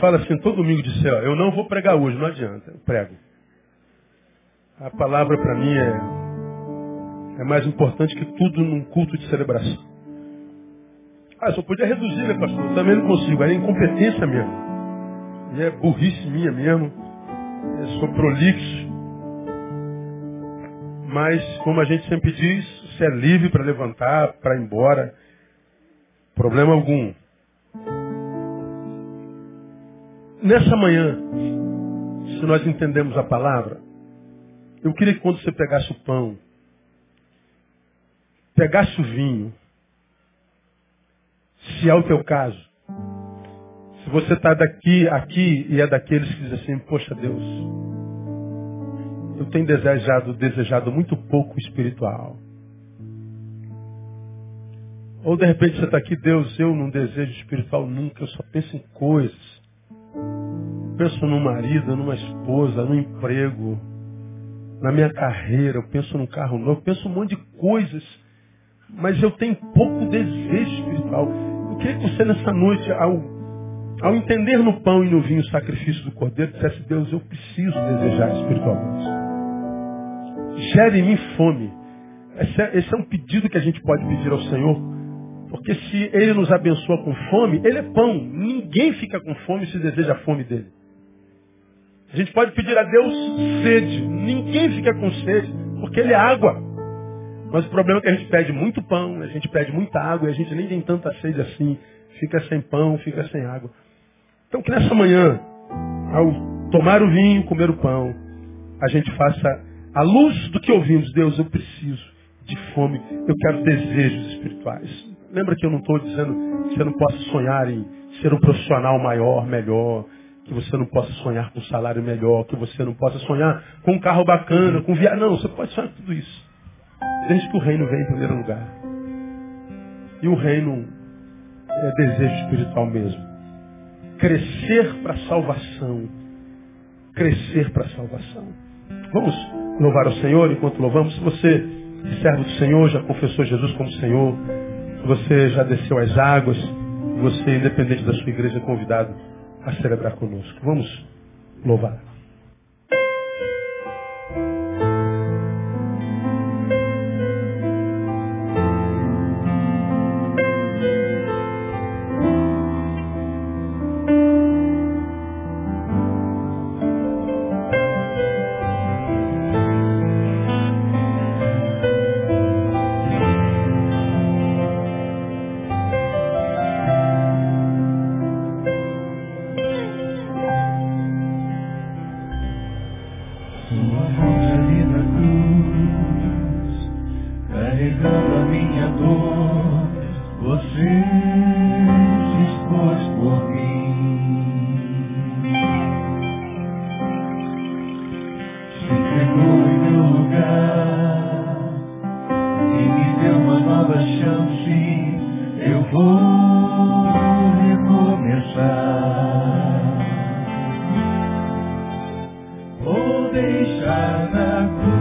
Falo assim, todo domingo de céu, eu não vou pregar hoje, não adianta, eu prego. A palavra para mim é, é mais importante que tudo num culto de celebração. Ah, só podia reduzir, né, pastor? Eu também não consigo, é incompetência mesmo. E é burrice minha mesmo. Eu sou prolixo. Mas, como a gente sempre diz, você é livre para levantar, para ir embora. Problema algum. Nessa manhã, se nós entendemos a palavra, eu queria que quando você pegasse o pão, pegasse o vinho, se é o teu caso, se você está daqui, aqui e é daqueles que dizem assim, poxa Deus, eu tenho desejado, desejado muito pouco espiritual. Ou de repente você está aqui, Deus, eu não desejo espiritual nunca, eu só penso em coisas. Penso no marido, numa esposa, no emprego, na minha carreira, eu penso num carro novo, eu penso um monte de coisas, mas eu tenho pouco desejo espiritual. Eu queria que você nessa noite, ao, ao entender no pão e no vinho o sacrifício do Cordeiro, dissesse, Deus, eu preciso desejar espiritualmente. Gere em mim fome. Esse é, esse é um pedido que a gente pode pedir ao Senhor, porque se Ele nos abençoa com fome, Ele é pão. Ninguém fica com fome se deseja a fome dele. A gente pode pedir a Deus sede. Ninguém fica com sede, porque Ele é água. Mas o problema é que a gente pede muito pão, a gente pede muita água e a gente nem tem tanta sede assim. Fica sem pão, fica sem água. Então que nessa manhã, ao tomar o vinho, comer o pão, a gente faça a luz do que ouvimos. Deus, eu preciso de fome, eu quero desejos espirituais. Lembra que eu não estou dizendo que você não possa sonhar em ser um profissional maior, melhor, que você não possa sonhar com um salário melhor, que você não possa sonhar com um carro bacana, com viagem. Não, você pode sonhar tudo isso. Desde que o reino venha em primeiro lugar. E o reino é desejo espiritual mesmo. Crescer para a salvação. Crescer para a salvação. Vamos louvar o Senhor enquanto louvamos. Se você é servo do Senhor, já confessou Jesus como Senhor, você já desceu as águas, você, independente da sua igreja, é convidado a celebrar conosco. Vamos louvar. Na cruz,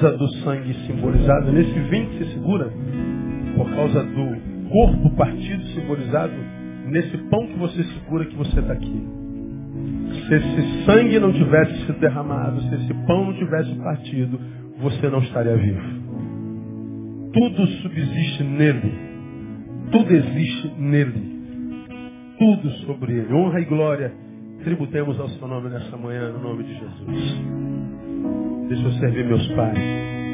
causa do sangue simbolizado nesse vinho que se segura, por causa do corpo partido simbolizado nesse pão que você segura que você está aqui. Se esse sangue não tivesse sido derramado, se esse pão não tivesse partido, você não estaria vivo. Tudo subsiste nele. Tudo existe nele. Tudo sobre ele. Honra e glória tributemos ao seu nome nessa manhã, no nome de Jesus. Deixa eu servir meus pais.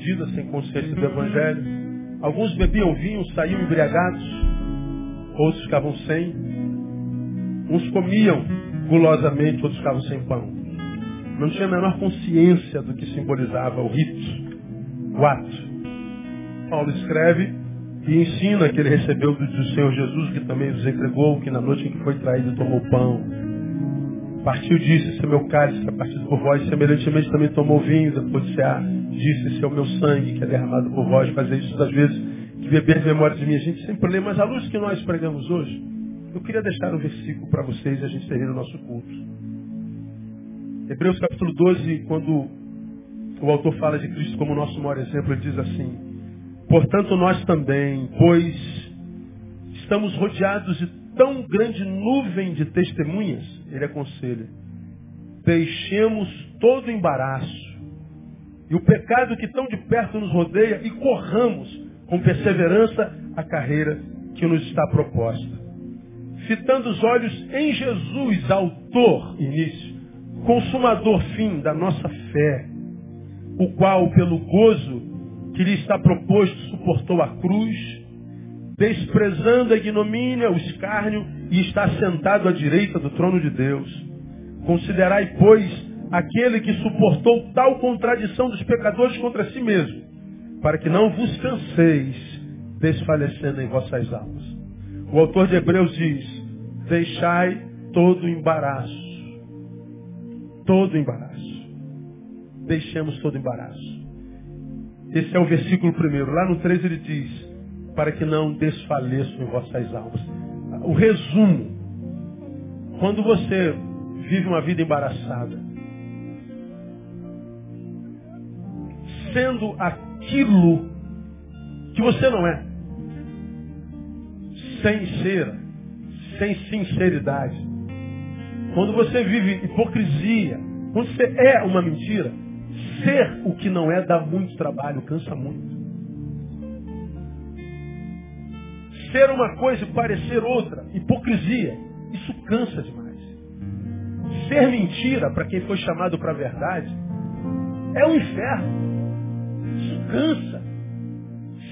Dividida, sem consciência do Evangelho, alguns bebiam vinho, saíam embriagados, outros ficavam sem, uns comiam gulosamente, outros ficavam sem pão. Não tinha a menor consciência do que simbolizava o rito, o ato. Paulo escreve e ensina que ele recebeu do Senhor Jesus, que também nos entregou, que na noite em que foi traído tomou pão. Partiu disse, esse é meu cálice, que é partido por vós, semelhantemente também tomou vinho, depois de cear, disse, esse é o meu sangue, que é derramado por vós, fazer isso das vezes que beber em memória de mim. A gente sempre lê, mas a luz que nós pregamos hoje, eu queria deixar um versículo para vocês e a gente termina o nosso culto. Hebreus capítulo 12, quando o autor fala de Cristo como nosso maior exemplo, ele diz assim, Portanto, nós também, pois estamos rodeados de tão grande nuvem de testemunhas, ele aconselha, deixemos todo o embaraço e o pecado que tão de perto nos rodeia e corramos com perseverança a carreira que nos está proposta. Fitando os olhos em Jesus, autor, início, consumador, fim da nossa fé, o qual, pelo gozo que lhe está proposto, suportou a cruz, desprezando a ignomínia, o escárnio, e está sentado à direita do trono de Deus. Considerai, pois, aquele que suportou tal contradição dos pecadores contra si mesmo, para que não vos canseis desfalecendo em vossas almas. O autor de Hebreus diz, deixai todo embaraço. Todo embaraço. Deixemos todo embaraço. Esse é o versículo primeiro. Lá no 3 ele diz, para que não desfaleçam vossas almas. O resumo, quando você vive uma vida embaraçada, sendo aquilo que você não é, sem ser, sem sinceridade, quando você vive hipocrisia, quando você é uma mentira, Ser o que não é dá muito trabalho, cansa muito. Ser uma coisa e parecer outra, hipocrisia, isso cansa demais. Ser mentira, para quem foi chamado para a verdade, É um inferno. Isso cansa.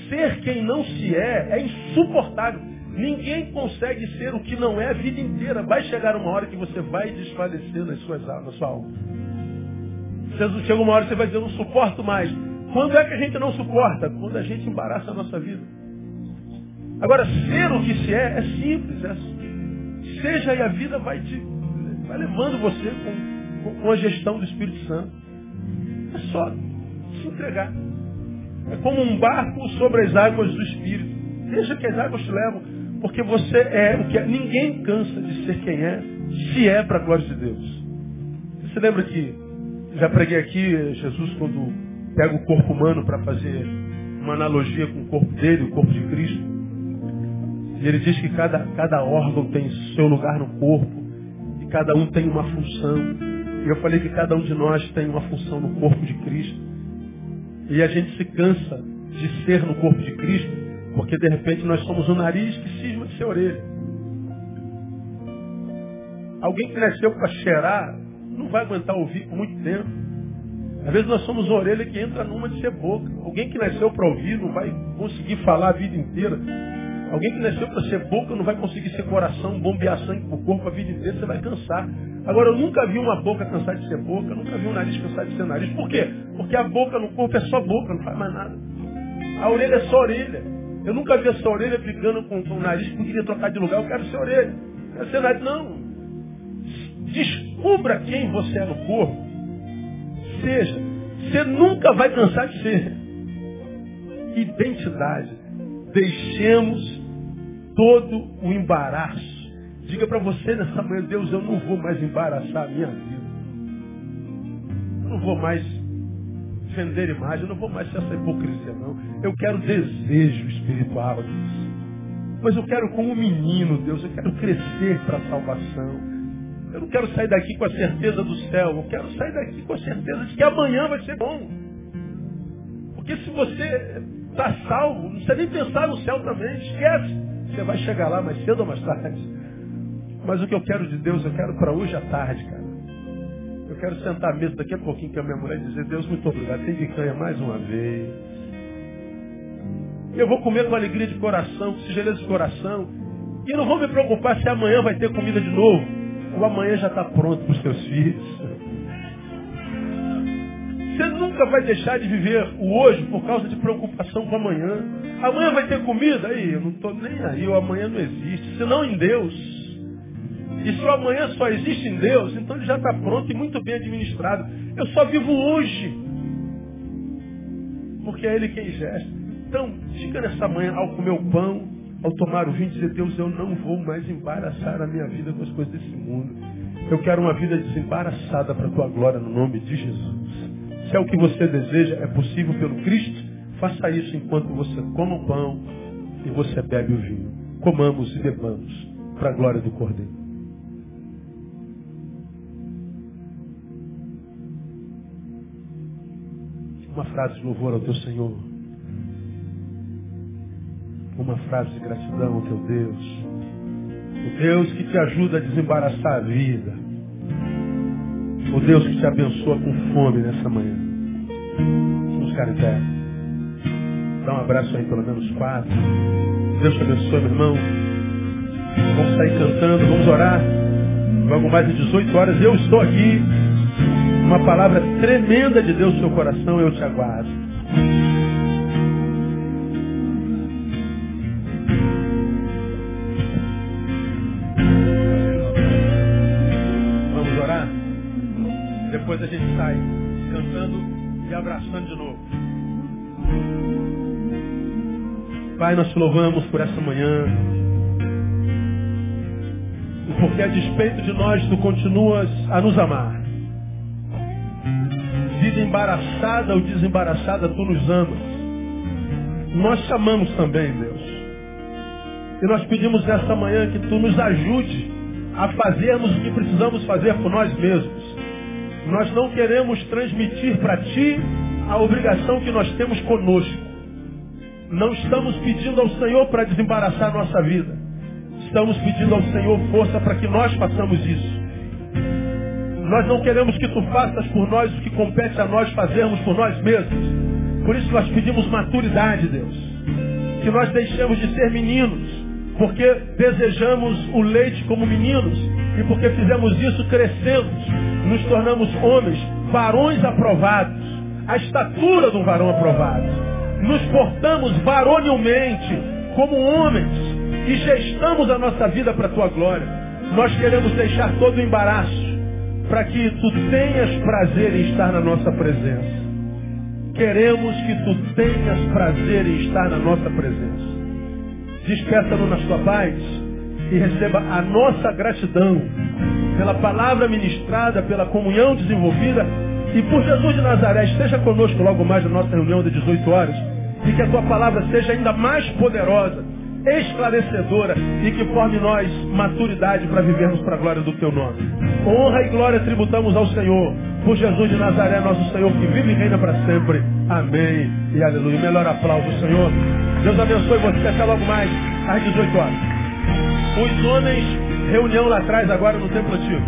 Ser quem não se é é insuportável. Ninguém consegue ser o que não é a vida inteira. Vai chegar uma hora que você vai desfalecer nas suas, na sua alma. Chega uma hora que você vai dizer, eu não suporto mais. Quando é que a gente não suporta? Quando a gente embaraça a nossa vida. Agora, ser o que se é, é simples. É, seja e a vida vai te vai levando você com, com a gestão do Espírito Santo. É só se entregar. É como um barco sobre as águas do Espírito. Deixa que as águas te levam. Porque você é o que é. Ninguém cansa de ser quem é, se é para a glória de Deus. Você lembra que já preguei aqui, Jesus, quando pega o corpo humano para fazer uma analogia com o corpo dele, o corpo de Cristo. Ele diz que cada, cada órgão tem seu lugar no corpo e cada um tem uma função. E eu falei que cada um de nós tem uma função no corpo de Cristo. E a gente se cansa de ser no corpo de Cristo, porque de repente nós somos o nariz que cisma de ser orelha. Alguém que nasceu para cheirar não vai aguentar ouvir por muito tempo. Às vezes nós somos orelha que entra numa de ser boca. Alguém que nasceu para ouvir não vai conseguir falar a vida inteira. Alguém que nasceu para ser boca não vai conseguir ser coração, bombear sangue para o corpo a vida inteira, você vai cansar. Agora, eu nunca vi uma boca cansar de ser boca, nunca vi um nariz cansar de ser nariz. Por quê? Porque a boca no corpo é só boca, não faz mais nada. A orelha é só orelha. Eu nunca vi essa orelha brigando com, com o nariz que queria trocar de lugar. Eu quero ser orelha. Quero ser nariz. Não. Descubra quem você é no corpo seja. Você nunca vai cansar de ser. Identidade. Deixemos todo o embaraço. Diga para você nessa manhã, Deus, eu não vou mais embaraçar a minha vida. Eu não vou mais vender imagem, eu não vou mais ser essa hipocrisia, não. Eu quero desejo espiritual, Deus. Mas eu quero como um menino, Deus, eu quero crescer para a salvação. Eu não quero sair daqui com a certeza do céu. Eu quero sair daqui com a certeza de que amanhã vai ser bom. Porque se você está salvo, não precisa nem pensar no céu também. Esquece. Você vai chegar lá mais cedo ou mais tarde. Mas o que eu quero de Deus, eu quero para hoje à tarde, cara. Eu quero sentar à mesa daqui a pouquinho com a minha mulher e dizer, Deus, muito obrigado. Tem canha mais uma vez. Eu vou comer com alegria de coração, com singeleza de coração. E não vou me preocupar se amanhã vai ter comida de novo. O amanhã já está pronto para os seus filhos. Você nunca vai deixar de viver o hoje por causa de preocupação com o amanhã. Amanhã vai ter comida? Aí, eu não estou nem aí, o amanhã não existe, senão em Deus. E se o amanhã só existe em Deus, então ele já está pronto e muito bem administrado. Eu só vivo hoje. Porque é Ele quem gesta. Então, diga nessa manhã, ao comer o pão, ao tomar o vinho, dizer, Deus, eu não vou mais embaraçar a minha vida com as coisas desse mundo. Eu quero uma vida desembaraçada para a tua glória no nome de Jesus. Se é o que você deseja, é possível pelo Cristo, faça isso enquanto você come o pão e você bebe o vinho. Comamos e bebamos para a glória do Cordeiro. Uma frase de louvor ao teu Senhor uma frase de gratidão ao teu Deus. O Deus que te ajuda a desembaraçar a vida. O Deus que te abençoa com fome nessa manhã. Em pé. Dá um abraço aí, pelo menos quatro. Deus te abençoe, meu irmão. Vamos sair cantando, vamos orar. Logo mais de 18 horas eu estou aqui. Uma palavra tremenda de Deus no seu coração, eu te aguardo. depois a gente sai cantando e abraçando de novo. Pai, nós te louvamos por essa manhã. Porque a despeito de nós, tu continuas a nos amar. Vida embaraçada ou desembaraçada, tu nos amas. Nós te amamos também, Deus. E nós pedimos nessa manhã que tu nos ajude a fazermos o que precisamos fazer por nós mesmos. Nós não queremos transmitir para ti a obrigação que nós temos conosco. Não estamos pedindo ao Senhor para desembaraçar nossa vida. Estamos pedindo ao Senhor força para que nós façamos isso. Nós não queremos que tu faças por nós o que compete a nós fazermos por nós mesmos. Por isso nós pedimos maturidade, Deus. Que nós deixemos de ser meninos, porque desejamos o leite como meninos e porque fizemos isso crescemos, nos tornamos homens, varões aprovados, a estatura de um varão aprovado. Nos portamos varonilmente como homens e gestamos a nossa vida para a tua glória. Nós queremos deixar todo o embaraço para que tu tenhas prazer em estar na nossa presença. Queremos que tu tenhas prazer em estar na nossa presença. Despeça-nos na sua paz e receba a nossa gratidão pela palavra ministrada, pela comunhão desenvolvida e por Jesus de Nazaré. Esteja conosco logo mais na nossa reunião de 18 horas e que a tua palavra seja ainda mais poderosa esclarecedora e que forme nós maturidade para vivermos para a glória do teu nome. Honra e glória tributamos ao Senhor, por Jesus de Nazaré, nosso Senhor, que vive e reina para sempre. Amém e aleluia. Melhor aplauso, Senhor. Deus abençoe você. Até logo mais, às 18 horas. Os homens, reunião lá atrás, agora no Templo Antigo.